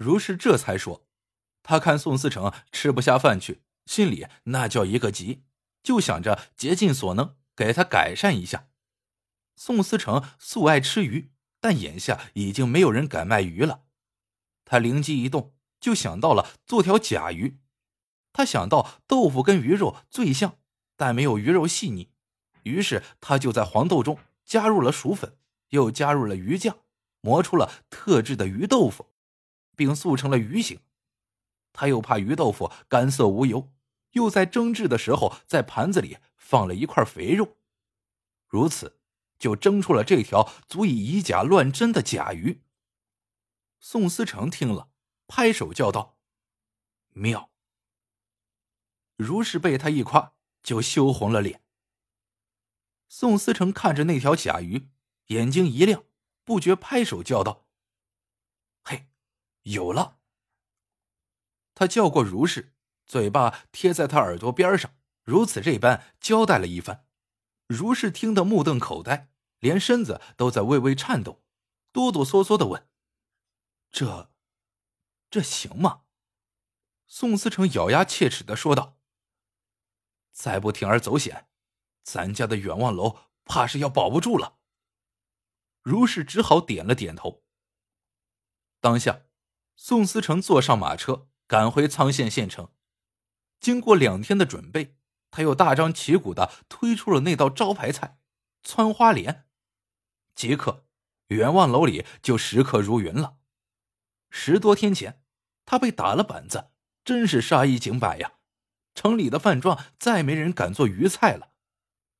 如是这才说，他看宋思成吃不下饭去，心里那叫一个急，就想着竭尽所能给他改善一下。宋思成素爱吃鱼，但眼下已经没有人敢卖鱼了。他灵机一动，就想到了做条假鱼。他想到豆腐跟鱼肉最像，但没有鱼肉细腻，于是他就在黄豆中加入了薯粉，又加入了鱼酱，磨出了特制的鱼豆腐，并塑成了鱼形。他又怕鱼豆腐干涩无油，又在蒸制的时候在盘子里放了一块肥肉，如此。就蒸出了这条足以以假乱真的假鱼。宋思成听了，拍手叫道：“妙！”如是被他一夸，就羞红了脸。宋思成看着那条假鱼，眼睛一亮，不觉拍手叫道：“，有了！”他叫过如是，嘴巴贴在他耳朵边上，如此这般交代了一番。如是听得目瞪口呆。连身子都在微微颤抖，哆哆嗦嗦的问：“这，这行吗？”宋思成咬牙切齿的说道：“再不铤而走险，咱家的远望楼怕是要保不住了。”如是只好点了点头。当下，宋思成坐上马车，赶回沧县县城。经过两天的准备，他又大张旗鼓的推出了那道招牌菜——汆花莲。即刻，远望楼里就食客如云了。十多天前，他被打了板子，真是杀一儆百呀！城里的饭庄再没人敢做鱼菜了，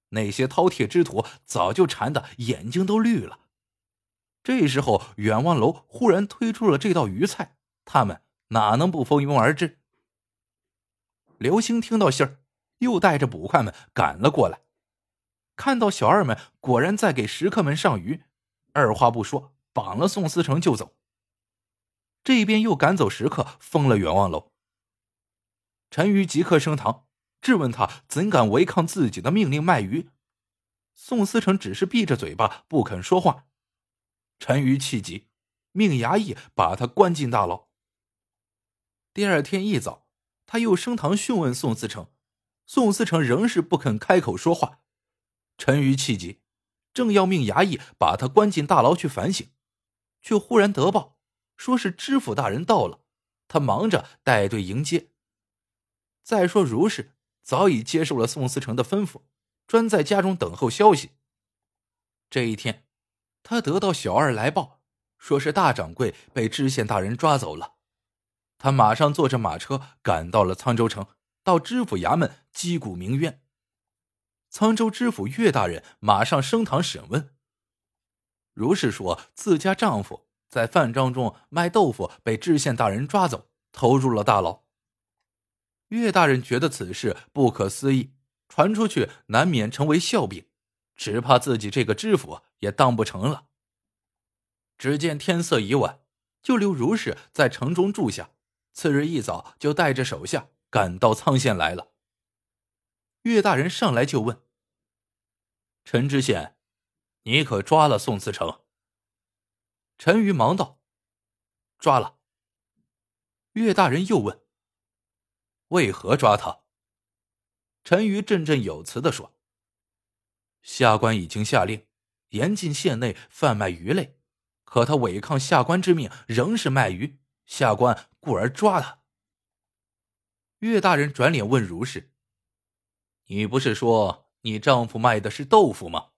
那些饕餮之徒早就馋得眼睛都绿了。这时候，远望楼忽然推出了这道鱼菜，他们哪能不蜂拥而至？刘星听到信儿，又带着捕快们赶了过来。看到小二们果然在给食客们上鱼，二话不说绑了宋思成就走。这边又赶走食客，封了远望楼。陈鱼即刻升堂质问他怎敢违抗自己的命令卖鱼。宋思成只是闭着嘴巴不肯说话。陈鱼气急，命衙役把他关进大牢。第二天一早，他又升堂讯问宋思成，宋思成仍是不肯开口说话。陈鱼气急，正要命衙役把他关进大牢去反省，却忽然得报，说是知府大人到了，他忙着带队迎接。再说如是早已接受了宋思成的吩咐，专在家中等候消息。这一天，他得到小二来报，说是大掌柜被知县大人抓走了，他马上坐着马车赶到了沧州城，到知府衙门击鼓鸣冤。沧州知府岳大人马上升堂审问。如是说，自家丈夫在饭庄中卖豆腐，被知县大人抓走，投入了大牢。岳大人觉得此事不可思议，传出去难免成为笑柄，只怕自己这个知府也当不成了。只见天色已晚，就留如是在城中住下。次日一早，就带着手下赶到沧县来了。岳大人上来就问：“陈知县，你可抓了宋慈成？”陈瑜忙道：“抓了。”岳大人又问：“为何抓他？”陈瑜振振有词的说：“下官已经下令严禁县内贩卖鱼类，可他违抗下官之命，仍是卖鱼，下官故而抓他。”岳大人转脸问如是。你不是说你丈夫卖的是豆腐吗？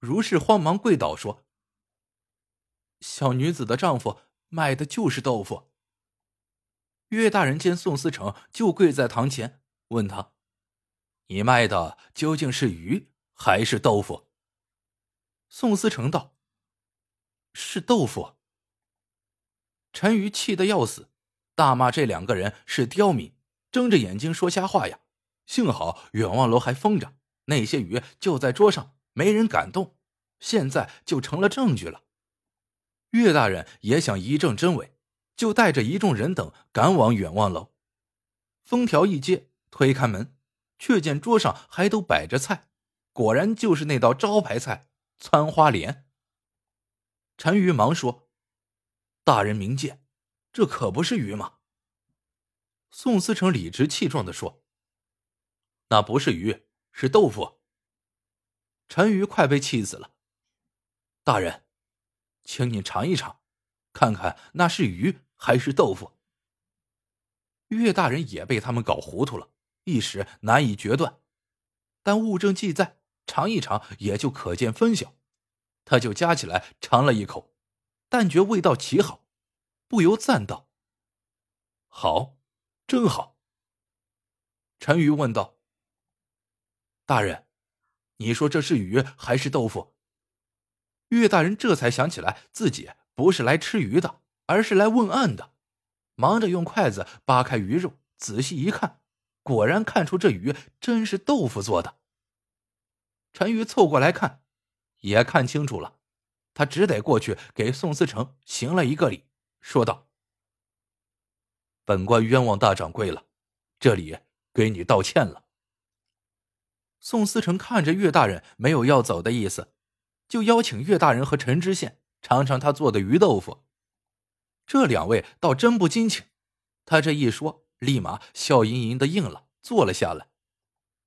如是慌忙跪倒说：“小女子的丈夫卖的就是豆腐。”岳大人见宋思成就跪在堂前，问他：“你卖的究竟是鱼还是豆腐？”宋思成道：“是豆腐。”陈瑜气得要死，大骂这两个人是刁民，睁着眼睛说瞎话呀！幸好远望楼还封着，那些鱼就在桌上，没人敢动。现在就成了证据了。岳大人也想一证真伪，就带着一众人等赶往远望楼。封条一揭，推开门，却见桌上还都摆着菜，果然就是那道招牌菜——汆花莲。陈鱼忙说：“大人明鉴，这可不是鱼吗？宋思成理直气壮的说：“那不是鱼，是豆腐。”陈鱼快被气死了。大人，请你尝一尝，看看那是鱼还是豆腐。岳大人也被他们搞糊涂了，一时难以决断。但物证既在，尝一尝也就可见分晓。他就夹起来尝了一口，但觉味道奇好，不由赞道：“好。”真好。陈鱼问道：“大人，你说这是鱼还是豆腐？”岳大人这才想起来自己不是来吃鱼的，而是来问案的，忙着用筷子扒开鱼肉，仔细一看，果然看出这鱼真是豆腐做的。陈鱼凑过来看，也看清楚了，他只得过去给宋思成行了一个礼，说道。本官冤枉大掌柜了，这里给你道歉了。宋思成看着岳大人没有要走的意思，就邀请岳大人和陈知县尝尝他做的鱼豆腐。这两位倒真不惊请，他这一说，立马笑盈盈的应了，坐了下来，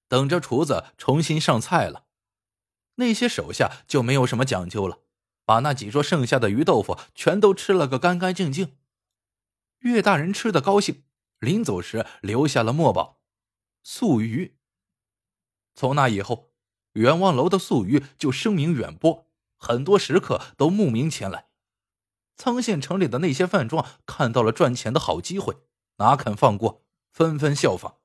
等着厨子重新上菜了。那些手下就没有什么讲究了，把那几桌剩下的鱼豆腐全都吃了个干干净净。岳大人吃的高兴，临走时留下了墨宝“素鱼”。从那以后，远望楼的素鱼就声名远播，很多食客都慕名前来。沧县城里的那些饭庄看到了赚钱的好机会，哪肯放过，纷纷效仿。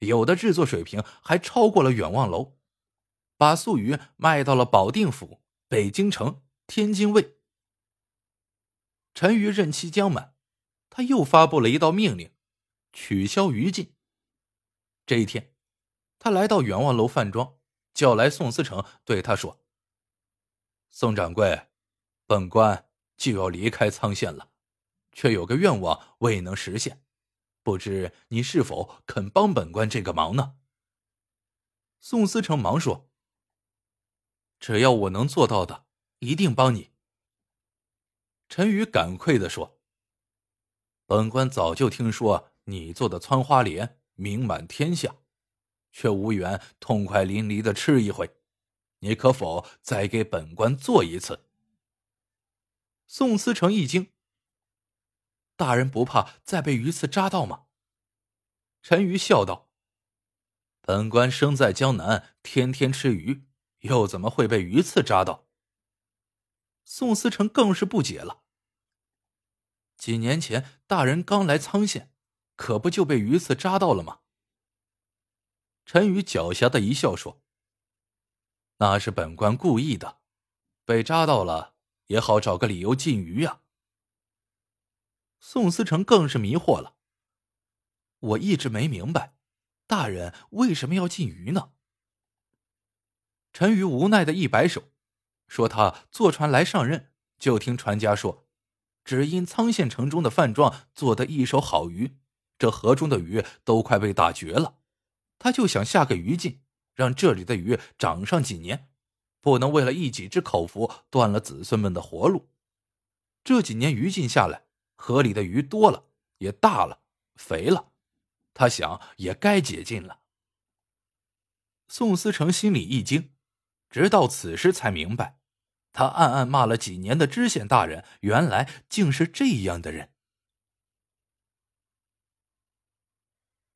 有的制作水平还超过了远望楼，把素鱼卖到了保定府、北京城、天津卫。陈馀任期将满。他又发布了一道命令，取消鱼禁。这一天，他来到远望楼饭庄，叫来宋思成，对他说：“宋掌柜，本官就要离开沧县了，却有个愿望未能实现，不知你是否肯帮本官这个忙呢？”宋思成忙说：“只要我能做到的，一定帮你。”陈宇感愧的说。本官早就听说你做的汆花莲名满天下，却无缘痛快淋漓的吃一回。你可否再给本官做一次？宋思成一惊。大人不怕再被鱼刺扎到吗？陈鱼笑道：“本官生在江南，天天吃鱼，又怎么会被鱼刺扎到？”宋思成更是不解了。几年前，大人刚来沧县，可不就被鱼刺扎到了吗？陈宇狡黠的一笑说：“那是本官故意的，被扎到了也好找个理由禁鱼呀。”宋思成更是迷惑了。我一直没明白，大人为什么要禁鱼呢？陈宇无奈的一摆手，说：“他坐船来上任，就听船家说。”只因沧县城中的饭庄做的一手好鱼，这河中的鱼都快被打绝了，他就想下个鱼禁，让这里的鱼长上几年，不能为了一己之口福断了子孙们的活路。这几年鱼禁下来，河里的鱼多了，也大了，肥了，他想也该解禁了。宋思成心里一惊，直到此时才明白。他暗暗骂了几年的知县大人，原来竟是这样的人。